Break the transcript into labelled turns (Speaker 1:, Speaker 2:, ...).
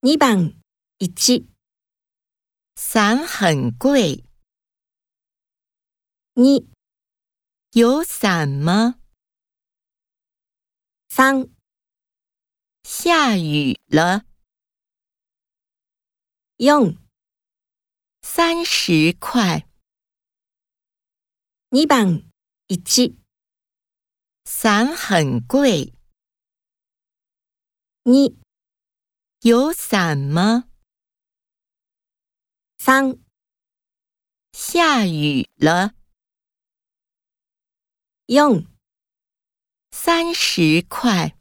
Speaker 1: 二番一。
Speaker 2: 伞很贵，
Speaker 1: 二。
Speaker 2: 有伞吗？
Speaker 1: 三。
Speaker 2: 下雨了，
Speaker 1: 用
Speaker 2: 三十块，
Speaker 1: 二番一。
Speaker 2: 伞很贵，
Speaker 1: 二
Speaker 2: 有伞吗？
Speaker 1: 三
Speaker 2: 下雨了，
Speaker 1: 用
Speaker 2: 三十块。